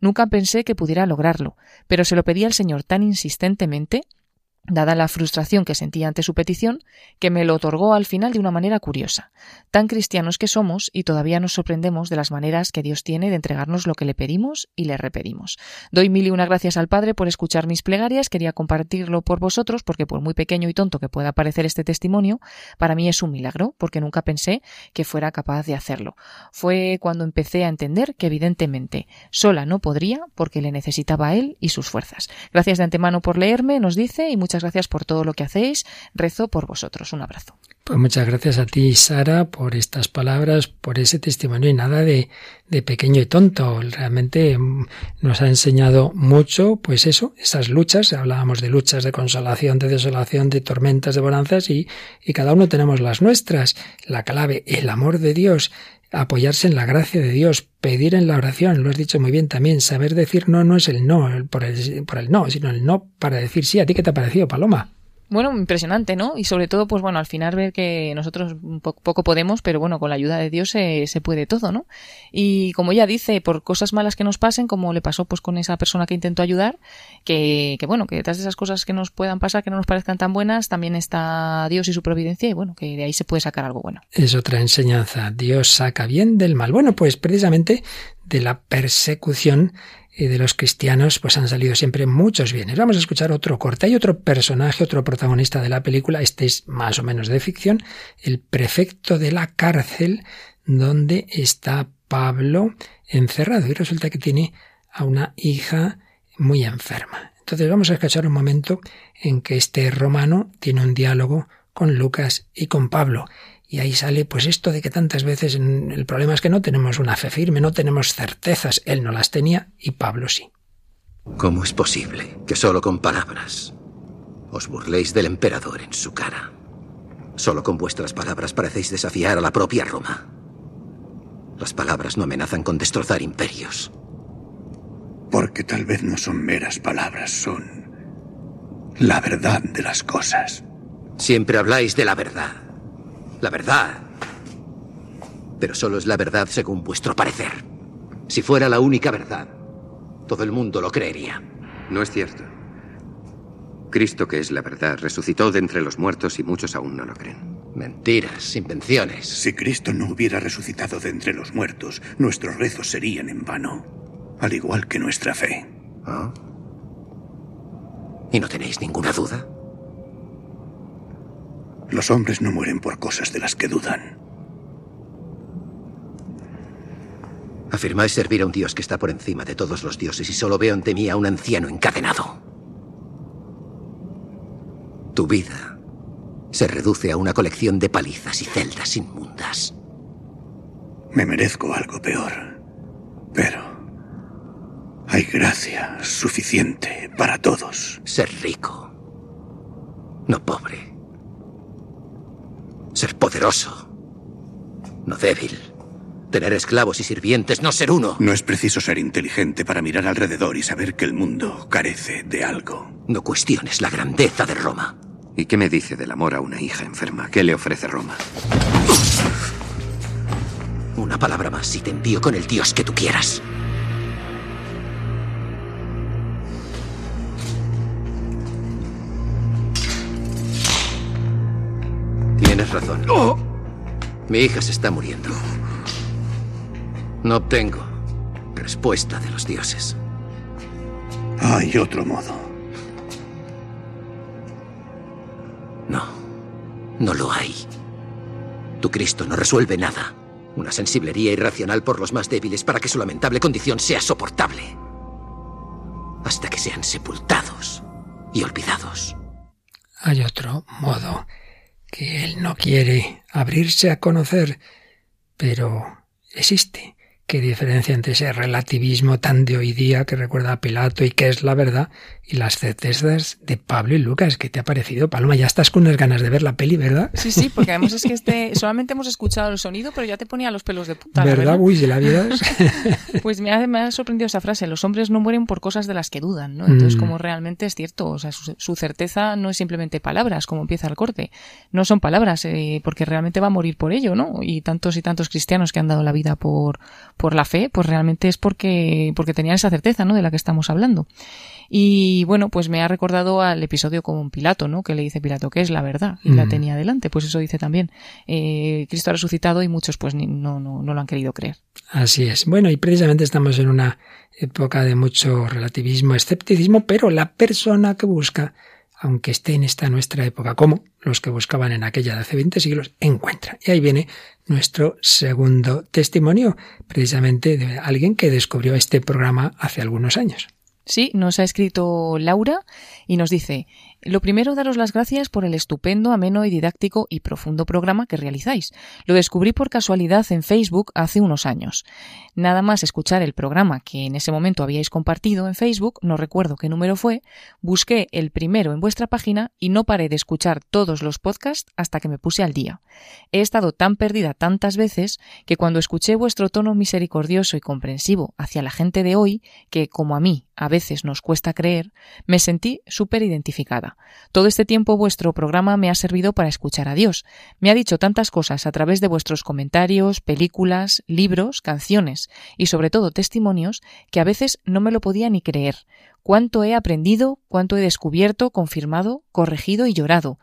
Nunca pensé que pudiera lograrlo, pero se lo pedí al Señor tan insistentemente dada la frustración que sentía ante su petición, que me lo otorgó al final de una manera curiosa. Tan cristianos que somos y todavía nos sorprendemos de las maneras que Dios tiene de entregarnos lo que le pedimos y le repedimos. Doy mil y una gracias al Padre por escuchar mis plegarias, quería compartirlo por vosotros porque por muy pequeño y tonto que pueda parecer este testimonio, para mí es un milagro porque nunca pensé que fuera capaz de hacerlo. Fue cuando empecé a entender que evidentemente sola no podría porque le necesitaba a él y sus fuerzas. Gracias de antemano por leerme, nos dice, y muchas gracias por todo lo que hacéis. Rezo por vosotros. Un abrazo. Pues muchas gracias a ti, Sara, por estas palabras, por ese testimonio y nada de, de pequeño y tonto. Realmente mm, nos ha enseñado mucho, pues eso, esas luchas. Hablábamos de luchas de consolación, de desolación, de tormentas, de bonanzas y, y cada uno tenemos las nuestras. La clave, el amor de Dios, apoyarse en la gracia de Dios, pedir en la oración, lo has dicho muy bien también, saber decir no no es el no por el, por el no, sino el no para decir sí. ¿A ti qué te ha parecido, Paloma? Bueno, impresionante, ¿no? Y sobre todo, pues bueno, al final ver que nosotros poco, podemos, pero bueno, con la ayuda de Dios se, se, puede todo, ¿no? Y como ella dice, por cosas malas que nos pasen, como le pasó pues con esa persona que intentó ayudar, que, que bueno, que detrás de esas cosas que nos puedan pasar, que no nos parezcan tan buenas, también está Dios y su providencia y bueno, que de ahí se puede sacar algo bueno. Es otra enseñanza. Dios saca bien del mal. Bueno, pues precisamente de la persecución de los cristianos pues han salido siempre muchos bienes. Vamos a escuchar otro corte. Hay otro personaje, otro protagonista de la película, este es más o menos de ficción, el prefecto de la cárcel donde está Pablo encerrado y resulta que tiene a una hija muy enferma. Entonces vamos a escuchar un momento en que este romano tiene un diálogo con Lucas y con Pablo. Y ahí sale pues esto de que tantas veces el problema es que no tenemos una fe firme, no tenemos certezas. Él no las tenía y Pablo sí. ¿Cómo es posible que solo con palabras os burléis del emperador en su cara? Solo con vuestras palabras parecéis desafiar a la propia Roma. Las palabras no amenazan con destrozar imperios. Porque tal vez no son meras palabras, son la verdad de las cosas. Siempre habláis de la verdad. La verdad. Pero solo es la verdad según vuestro parecer. Si fuera la única verdad, todo el mundo lo creería. No es cierto. Cristo, que es la verdad, resucitó de entre los muertos y muchos aún no lo creen. Mentiras, invenciones. Si Cristo no hubiera resucitado de entre los muertos, nuestros rezos serían en vano, al igual que nuestra fe. ¿Ah? ¿Y no tenéis ninguna duda? Los hombres no mueren por cosas de las que dudan. Afirmáis servir a un dios que está por encima de todos los dioses y solo veo ante mí a un anciano encadenado. Tu vida se reduce a una colección de palizas y celdas inmundas. Me merezco algo peor, pero hay gracia suficiente para todos. Ser rico, no pobre. Ser poderoso, no débil. Tener esclavos y sirvientes, no ser uno. No es preciso ser inteligente para mirar alrededor y saber que el mundo carece de algo. No cuestiones la grandeza de Roma. ¿Y qué me dice del amor a una hija enferma? ¿Qué le ofrece Roma? Una palabra más y te envío con el dios que tú quieras. Tienes razón. Mi hija se está muriendo. No obtengo respuesta de los dioses. Hay otro modo. No, no lo hay. Tu Cristo no resuelve nada. Una sensiblería irracional por los más débiles para que su lamentable condición sea soportable. Hasta que sean sepultados y olvidados. Hay otro modo que él no quiere abrirse a conocer, pero existe. Qué diferencia entre ese relativismo tan de hoy día que recuerda a Pilato y que es la verdad y las certezas de Pablo y Lucas. ¿Qué te ha parecido, Paloma? Ya estás con unas ganas de ver la peli, ¿verdad? Sí, sí, porque además es que este, solamente hemos escuchado el sonido, pero ya te ponía los pelos de puta. ¿Verdad? Uy, si la vieras. pues me ha, me ha, sorprendido esa frase. Los hombres no mueren por cosas de las que dudan, ¿no? Entonces, mm. como realmente es cierto, o sea, su, su, certeza no es simplemente palabras, como empieza el corte. No son palabras, eh, porque realmente va a morir por ello, ¿no? Y tantos y tantos cristianos que han dado la vida por por la fe, pues realmente es porque, porque tenían esa certeza, ¿no? De la que estamos hablando. Y bueno, pues me ha recordado al episodio con Pilato, ¿no? Que le dice Pilato que es la verdad y la tenía delante. Pues eso dice también. Eh, Cristo ha resucitado y muchos pues no, no, no lo han querido creer. Así es. Bueno, y precisamente estamos en una época de mucho relativismo, escepticismo, pero la persona que busca aunque esté en esta nuestra época, como los que buscaban en aquella de hace 20 siglos, encuentra. Y ahí viene nuestro segundo testimonio, precisamente de alguien que descubrió este programa hace algunos años. Sí, nos ha escrito Laura y nos dice, lo primero, daros las gracias por el estupendo, ameno y didáctico y profundo programa que realizáis. Lo descubrí por casualidad en Facebook hace unos años. Nada más escuchar el programa que en ese momento habíais compartido en Facebook, no recuerdo qué número fue, busqué el primero en vuestra página y no paré de escuchar todos los podcasts hasta que me puse al día. He estado tan perdida tantas veces que cuando escuché vuestro tono misericordioso y comprensivo hacia la gente de hoy, que como a mí a veces nos cuesta creer, me sentí súper identificada. Todo este tiempo vuestro programa me ha servido para escuchar a Dios. Me ha dicho tantas cosas a través de vuestros comentarios, películas, libros, canciones y sobre todo testimonios que a veces no me lo podía ni creer. Cuánto he aprendido, cuánto he descubierto, confirmado, corregido y llorado.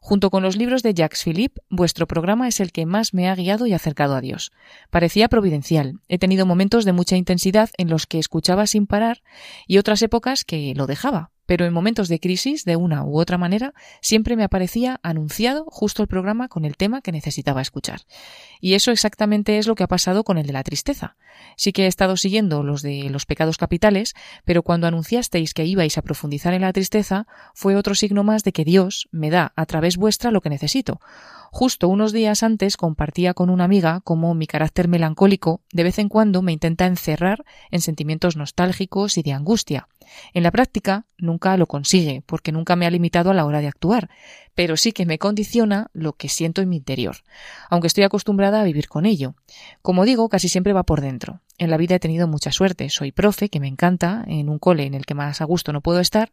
Junto con los libros de Jacques Philippe, vuestro programa es el que más me ha guiado y acercado a Dios. Parecía providencial. He tenido momentos de mucha intensidad en los que escuchaba sin parar y otras épocas que lo dejaba pero en momentos de crisis, de una u otra manera, siempre me aparecía anunciado justo el programa con el tema que necesitaba escuchar. Y eso exactamente es lo que ha pasado con el de la tristeza. Sí que he estado siguiendo los de los pecados capitales, pero cuando anunciasteis que ibais a profundizar en la tristeza, fue otro signo más de que Dios me da a través vuestra lo que necesito. Justo unos días antes compartía con una amiga cómo mi carácter melancólico de vez en cuando me intenta encerrar en sentimientos nostálgicos y de angustia. En la práctica nunca lo consigue, porque nunca me ha limitado a la hora de actuar, pero sí que me condiciona lo que siento en mi interior, aunque estoy acostumbrada a vivir con ello. Como digo, casi siempre va por dentro. En la vida he tenido mucha suerte. Soy profe, que me encanta, en un cole en el que más a gusto no puedo estar.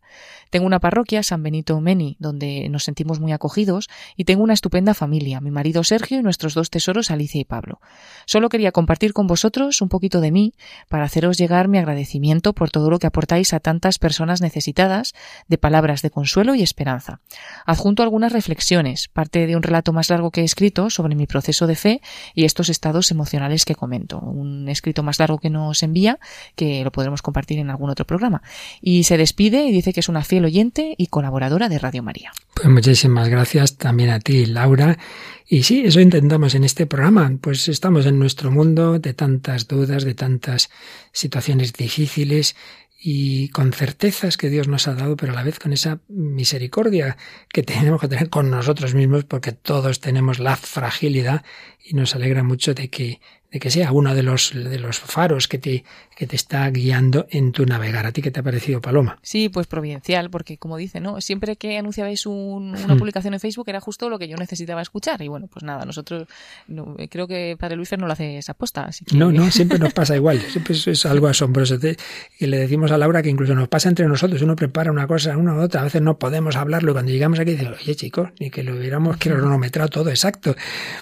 Tengo una parroquia, San Benito Meni, donde nos sentimos muy acogidos. Y tengo una estupenda familia, mi marido Sergio y nuestros dos tesoros, Alicia y Pablo. Solo quería compartir con vosotros un poquito de mí para haceros llegar mi agradecimiento por todo lo que aportáis a tantas personas necesitadas de palabras de consuelo y esperanza. Adjunto algunas reflexiones, parte de un relato más largo que he escrito sobre mi proceso de fe y estos estados emocionales que comento. Un escrito más largo que nos envía, que lo podremos compartir en algún otro programa. Y se despide y dice que es una fiel oyente y colaboradora de Radio María. Pues muchísimas gracias también a ti, Laura. Y sí, eso intentamos en este programa. Pues estamos en nuestro mundo de tantas dudas, de tantas situaciones difíciles y con certezas que Dios nos ha dado, pero a la vez con esa misericordia que tenemos que tener con nosotros mismos, porque todos tenemos la fragilidad y nos alegra mucho de que de que sea uno de los, de los faros que te, que te está guiando en tu navegar. ¿A ti qué te ha parecido, Paloma? Sí, pues providencial, porque como dice, ¿no? Siempre que anunciabais una hmm. publicación en Facebook era justo lo que yo necesitaba escuchar. Y bueno, pues nada, nosotros creo que Padre Luis no lo hace esa aposta. No, no, siempre nos pasa igual. Siempre es, algo asombroso. Y le decimos a Laura que incluso nos pasa entre nosotros. Uno prepara una cosa, una u otra. A veces no podemos hablarlo. Y cuando llegamos aquí dice, oye chicos, ni que lo hubiéramos cronometrado todo exacto.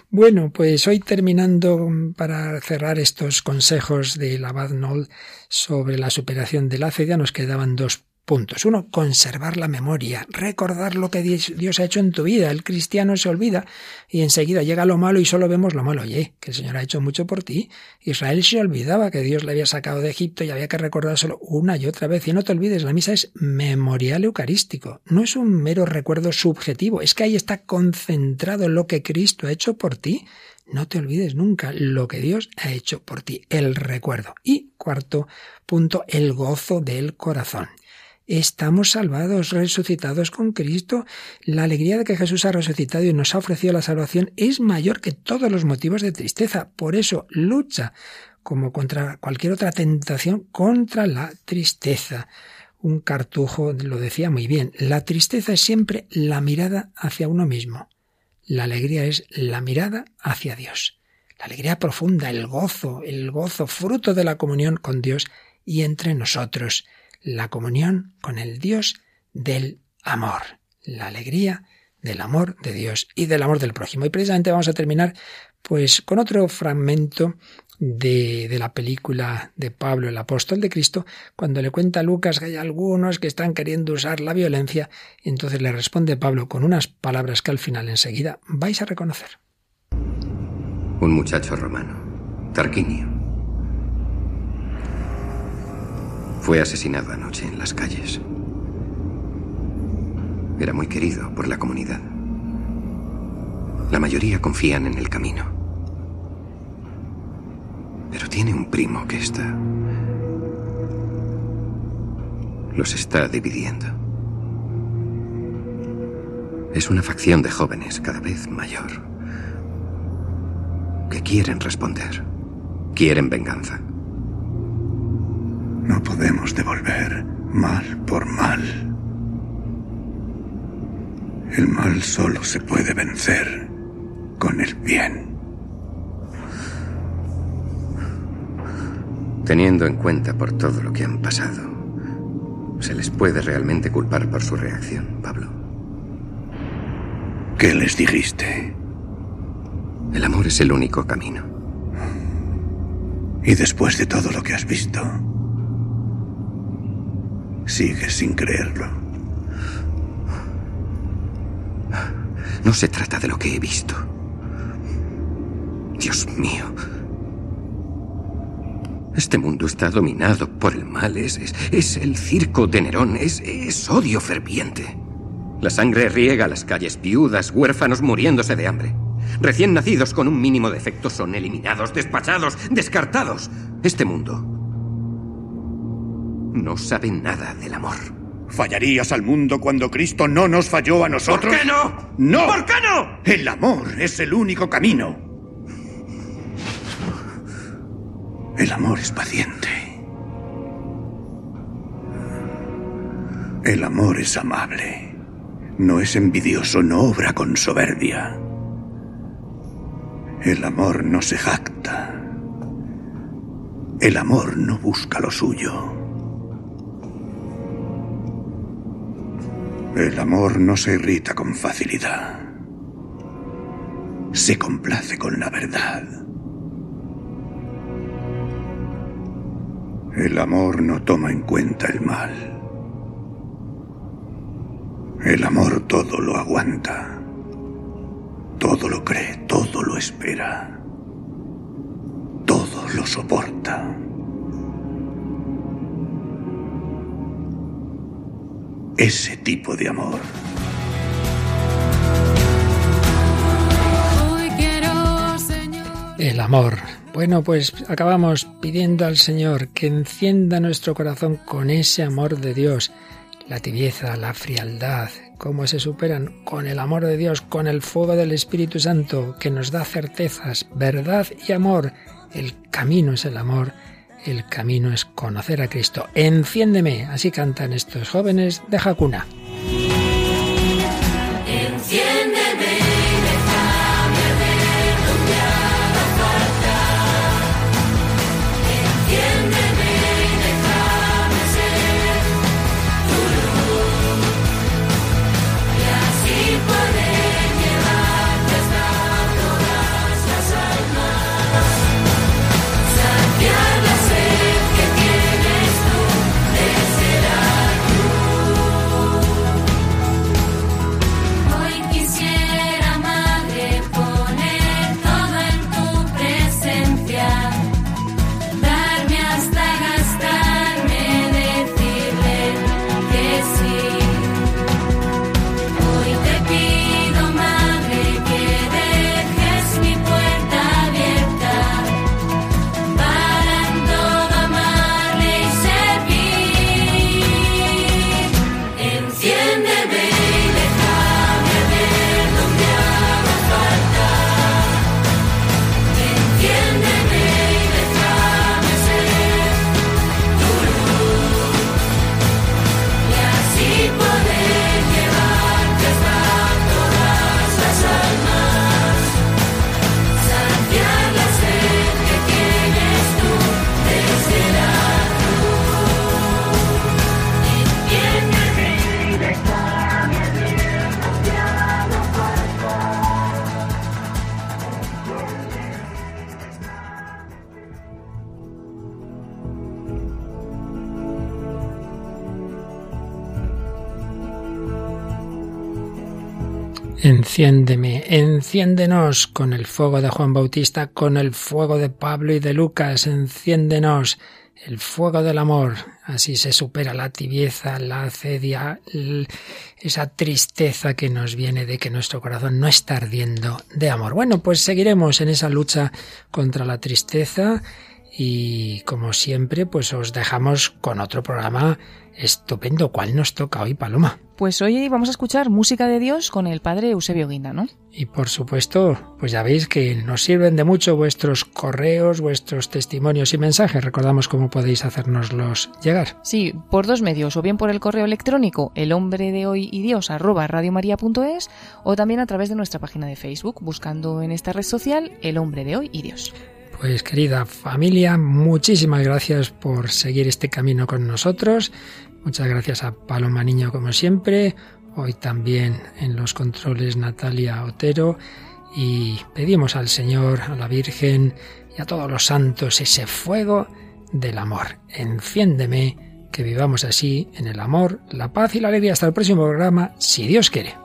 Bueno, pues hoy terminando para cerrar estos consejos de Abad Noll sobre la superación de la fe, nos quedaban dos puntos. Uno, conservar la memoria, recordar lo que Dios ha hecho en tu vida. El cristiano se olvida y enseguida llega lo malo y solo vemos lo malo. Oye, que el Señor ha hecho mucho por ti. Israel se olvidaba que Dios le había sacado de Egipto y había que recordárselo una y otra vez. Y no te olvides, la misa es memorial eucarístico. No es un mero recuerdo subjetivo, es que ahí está concentrado lo que Cristo ha hecho por ti. No te olvides nunca lo que Dios ha hecho por ti, el recuerdo. Y cuarto punto, el gozo del corazón. Estamos salvados, resucitados con Cristo. La alegría de que Jesús ha resucitado y nos ha ofrecido la salvación es mayor que todos los motivos de tristeza. Por eso lucha, como contra cualquier otra tentación, contra la tristeza. Un cartujo lo decía muy bien. La tristeza es siempre la mirada hacia uno mismo. La alegría es la mirada hacia Dios. La alegría profunda, el gozo, el gozo fruto de la comunión con Dios y entre nosotros. La comunión con el Dios del amor. La alegría del amor de Dios y del amor del prójimo. Y precisamente vamos a terminar Pues con otro fragmento de, de, la película de Pablo, el apóstol de Cristo, cuando le cuenta a Lucas que hay algunos que están queriendo usar la violencia, entonces le responde Pablo con unas palabras que al final enseguida vais a reconocer. Un muchacho romano, Tarquinio, fue asesinado anoche en las calles. Era muy querido por la comunidad. La mayoría confían en el camino. Pero tiene un primo que está... Los está dividiendo. Es una facción de jóvenes cada vez mayor que quieren responder, quieren venganza. No podemos devolver mal por mal. El mal solo se puede vencer con el bien. Teniendo en cuenta por todo lo que han pasado, ¿se les puede realmente culpar por su reacción, Pablo? ¿Qué les dijiste? El amor es el único camino. Y después de todo lo que has visto, sigues sin creerlo. No se trata de lo que he visto. Dios mío. Este mundo está dominado por el mal. Es, es, es el circo de Nerón. Es, es odio ferviente. La sangre riega las calles, viudas, huérfanos muriéndose de hambre. Recién nacidos con un mínimo de efecto son eliminados, despachados, descartados. Este mundo no sabe nada del amor. ¿Fallarías al mundo cuando Cristo no nos falló a nosotros? ¿Por qué no? ¡No! ¿Por qué no? El amor es el único camino. El amor es paciente. El amor es amable. No es envidioso, no obra con soberbia. El amor no se jacta. El amor no busca lo suyo. El amor no se irrita con facilidad. Se complace con la verdad. El amor no toma en cuenta el mal. El amor todo lo aguanta. Todo lo cree, todo lo espera. Todo lo soporta. Ese tipo de amor. El amor. Bueno, pues acabamos pidiendo al Señor que encienda nuestro corazón con ese amor de Dios. La tibieza, la frialdad, cómo se superan con el amor de Dios, con el fuego del Espíritu Santo que nos da certezas, verdad y amor. El camino es el amor, el camino es conocer a Cristo. Enciéndeme, así cantan estos jóvenes de Jacuna. Enciéndenos con el fuego de Juan Bautista, con el fuego de Pablo y de Lucas, enciéndenos el fuego del amor. Así se supera la tibieza, la acedia, esa tristeza que nos viene de que nuestro corazón no está ardiendo de amor. Bueno, pues seguiremos en esa lucha contra la tristeza y como siempre, pues os dejamos con otro programa estupendo. ¿Cuál nos toca hoy, Paloma? Pues hoy vamos a escuchar música de Dios con el padre Eusebio Guinda, ¿no? Y por supuesto, pues ya veis que nos sirven de mucho vuestros correos, vuestros testimonios y mensajes. Recordamos cómo podéis hacernoslos llegar. Sí, por dos medios, o bien por el correo electrónico el hombre de hoy y Dios arroba radiomaria.es o también a través de nuestra página de Facebook, buscando en esta red social el hombre de hoy y Dios. Pues querida familia, muchísimas gracias por seguir este camino con nosotros. Muchas gracias a Paloma Niño como siempre. Hoy también en los controles Natalia Otero. Y pedimos al Señor, a la Virgen y a todos los santos ese fuego del amor. Enciéndeme, que vivamos así en el amor, la paz y la alegría. Hasta el próximo programa, si Dios quiere.